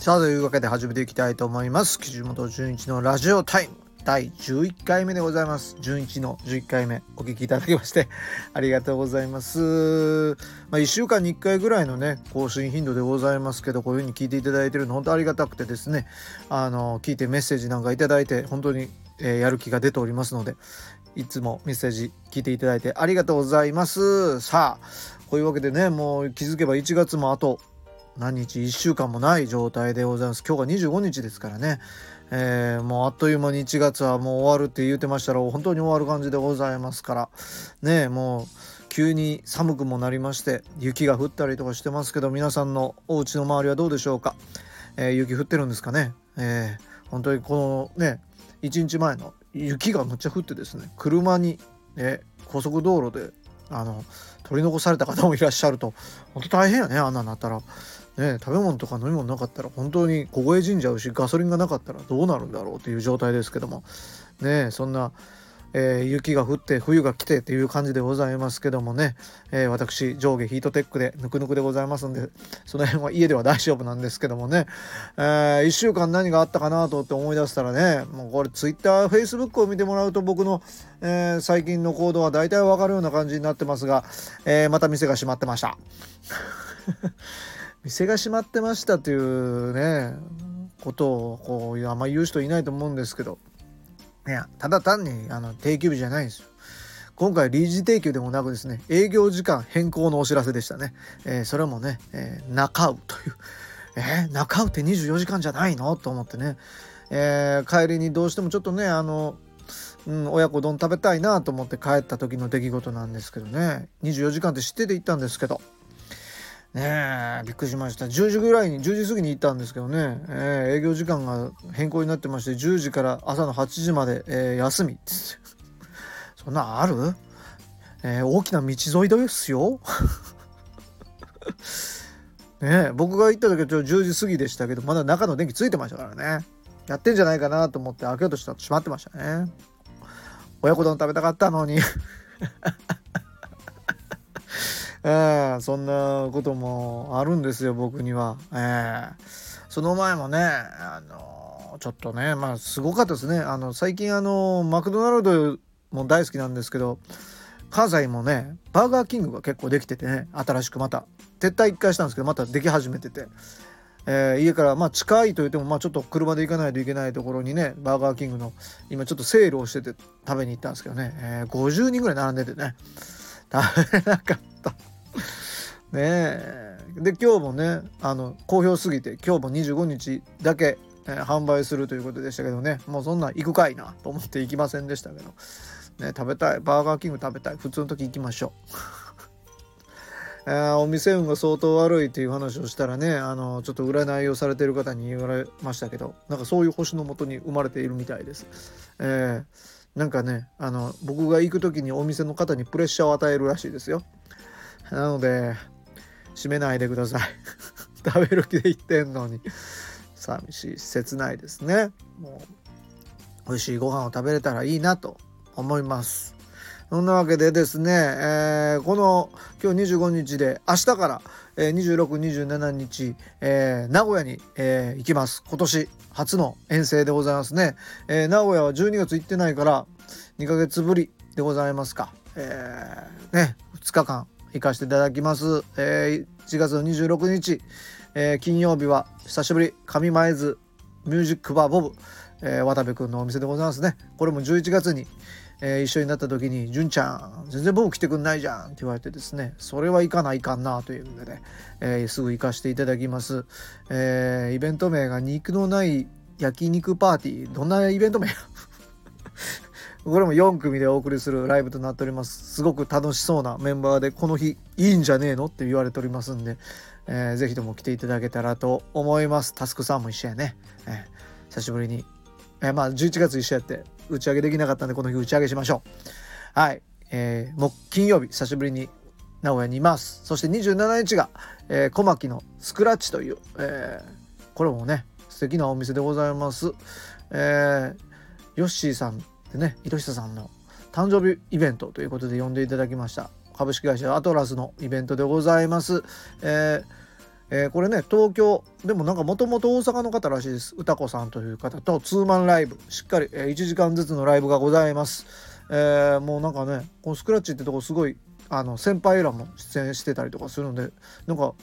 さあというわけで始めていきたいと思います。岸本純一のラジオタイム。第11回目でございます。純一の11回目お聞きいただきまして ありがとうございます。まあ、1週間に1回ぐらいのね更新頻度でございますけどこういう風に聞いていただいてるの本当ありがたくてですね。あの聞いてメッセージなんかいただいて本当に、えー、やる気が出ておりますのでいつもメッセージ聞いていただいてありがとうございます。さあこういうわけでねもう気づけば1月もあと何日1週間もない状態でございます。今日が25日ですからね、えー、もうあっという間に1月はもう終わるって言うてましたら本当に終わる感じでございますから。ねもう急に寒くもなりまして雪が降ったりとかしてますけど皆さんのお家の周りはどうでしょうか、えー、雪降ってるんですかね、えー、本当にこのね1日前の雪がむっちゃ降ってですね車に、え高速道路であの取り残された方もいらっしゃると本当大変やねあんなになったら。ね、食べ物とか飲み物なかったら本当に凍え死んじゃうしガソリンがなかったらどうなるんだろうっていう状態ですけども。ねそんな、えー、雪が降って冬が来てっていう感じでございますけどもね、えー、私上下ヒートテックでぬくぬくでございますんでその辺は家では大丈夫なんですけどもね、えー、1週間何があったかなとって思い出したらねもうこれ TwitterFacebook を見てもらうと僕の、えー、最近の行動は大体わかるような感じになってますが、えまた店が閉まってました。店が閉まってましたというねことをこうあんま言う人いないと思うんですけど。いやただ単にあの定休日じゃないんですよ。今回臨時定休でもなくですね営業時間変更のお知らせでしたね、えー、それもね、えー、中うという。えー、中うって24時間じゃないの？と思ってね、えー、帰りにどうしてもちょっとねあのうん、親子丼食べたいなと思って帰った時の出来事なんですけどね。24時間って知ってて行ったんですけど。ねえびっくりしました。10時ぐらいに10時過ぎに行ったんですけどね、えー、営業時間が変更になってまして10時から朝の8時まで、えー、休み。そんなある、えー、大きな道沿いですよ。ね僕が行った時は10時過ぎでしたけどまだ中の電気ついてましたからね。やってんじゃないかなと思って開けようとしたら閉まってましたね。親子丼食べたかったのに。えー、そんなこともあるんですよ僕には。えー、その前もねあのちょっとねまあすごかったですね。あの最近あのマクドナルドも大好きなんですけど関西もねバーガーキングが結構できててね新しくまた。撤退1回したんですけどまたでき始めてて。えー、家からまあ近いと言ってもまあちょっと車で行かないといけないところにねバーガーキングの今ちょっとセールをしてて食べに行ったんですけどね、えー、50人ぐらい並んでてね。食べなかったねえで今日もねあの好評すぎて今日も25日だけ、えー、販売するということでしたけどねもうそんなん行くかいなと思って行きませんでしたけど、ね、食べたいバーガーキング食べたい普通の時行きましょう。え、お店運が相当悪いっていう話をしたらねあのちょっと占いをされてる方に言われましたけどなんかそういう星のもとに生まれているみたいです。えー、なんかねあの僕が行く時にお店の方にプレッシャーを与えるらしいですよ。なので閉めないでください。食べる気で行ってんのに。寂しい。切ないですね。もう美味しいご飯を食べれたらいいなと思います。そんなわけでですね、えー、この今日25日で明日から、えー、2627日、えー、名古屋に、えー、行きます。今年初の遠征でございますね、えー、名古屋は12月行ってないから2ヶ月ぶりでございますか、えー、ね2日間行かせていただきます、えー、1月の26日、えー、金曜日は久しぶり上前津ミュージックバーボブ、えー、渡部くんのお店でございますね。これも11月に、えー、一緒になった時に「純ちゃん全然僕来てくんないじゃん」って言われてですねそれは行かないかんなというのでね、えー、すぐ行かせていただきます、えー、イベント名が肉のない焼肉パーティー。どんなイベント名？これも4組でお送りするライブとなっております。すごく楽しそうなメンバーでこの日いいんじゃねえのって言われておりますんで、えー、ぜひとも来ていただけたらと思います。タスクさんも一緒やね、えー、久しぶりに、え、まあ11月一緒やって打ち上げできなかったんでこの日打ち上げしましょう。はい。えー、もう金曜日久しぶりに名古屋にいます。そして27日が、えー、小牧のスクラッチという、えー、これもね素敵なお店でございます。えー、ヨッシーさんでね糸下さんの誕生日イベントということで呼んでいただきました。株式会社アトラスのイベントでございます、えー、えー、これね東京でもなんかもともと大阪の方らしいです。歌子さんという方とツーマンライブ。しっかり、え、1時間ずつのライブがございます、えー、もうなんかねこのスクラッチってとこすごいあの先輩らも出演してたりとかするんでなんか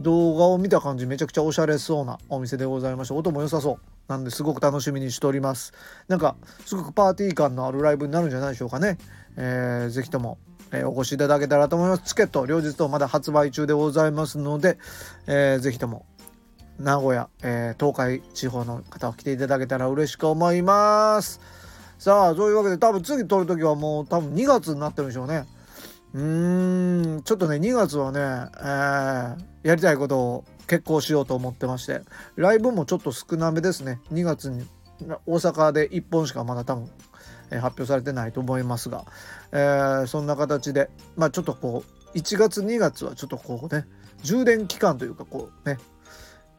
動画を見た感じめちゃくちゃおしゃれそうなお店でございまして音も良さそうなんですごく楽しみにしております。なんかすごくパーティー感のあるライブになるんじゃないでしょうかね、えー、ぜひともえー、お越しいただけたらと思います。チケット、両日とまだ発売中でございますので、えー、ぜひとも、名古屋、えー、東海地方の方を来ていただけたら嬉しく思います。さあ、そういうわけで、多分次撮るときはもう多分2月になってるんでしょうね。うーん、ちょっとね、2月はね、えー、やりたいことを結構しようと思ってまして、ライブもちょっと少なめですね。2月に大阪で1本しかまだ多分発表されてないと思いますが、えー、そんな形で、まあ、ちょっとこう1月2月はちょっとこうね充電期間というかこうね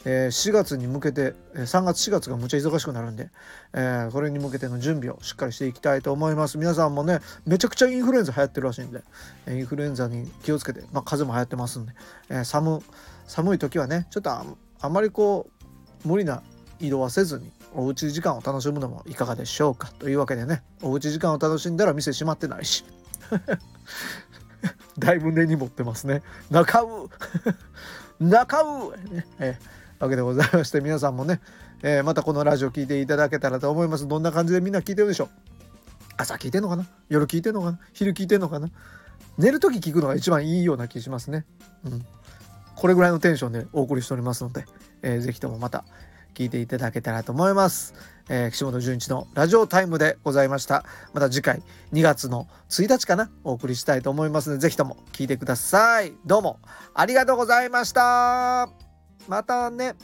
えー、4月に向けて3月4月がむちゃ忙しくなるんで、えー、これに向けての準備をしっかりしていきたいと思います。皆さんもねめちゃくちゃインフルエンザ流行ってるらしいんでインフルエンザに気をつけて、まあ、風も流行ってますんで、えー、寒寒い時はねちょっとああまりこう無理な移動はせずにおうち時間を楽しむのもいかがでしょうか？というわけでねおうち時間を楽しんだら店閉まってないし。だいぶ根に持ってますね。中う 中うね。え、わけでございまして皆さんもね、えー、またこのラジオ聴いていただけたらと思います。どんな感じでみんな聞いてるでしょう？朝聞いてんのかな？夜聞いてんのかな？昼聞いてんのかな？寝る時聞くのが一番いいような気しますね。うん。これぐらいのテンションでお送りしておりますので、えー、ぜひともまた聞いていただけたらと思います。えー、岸本純一のラジオタイムでございました。また次回2月の1日かなお送りしたいと思いますので、ぜひとも聞いてください。どうもありがとうございました。またね。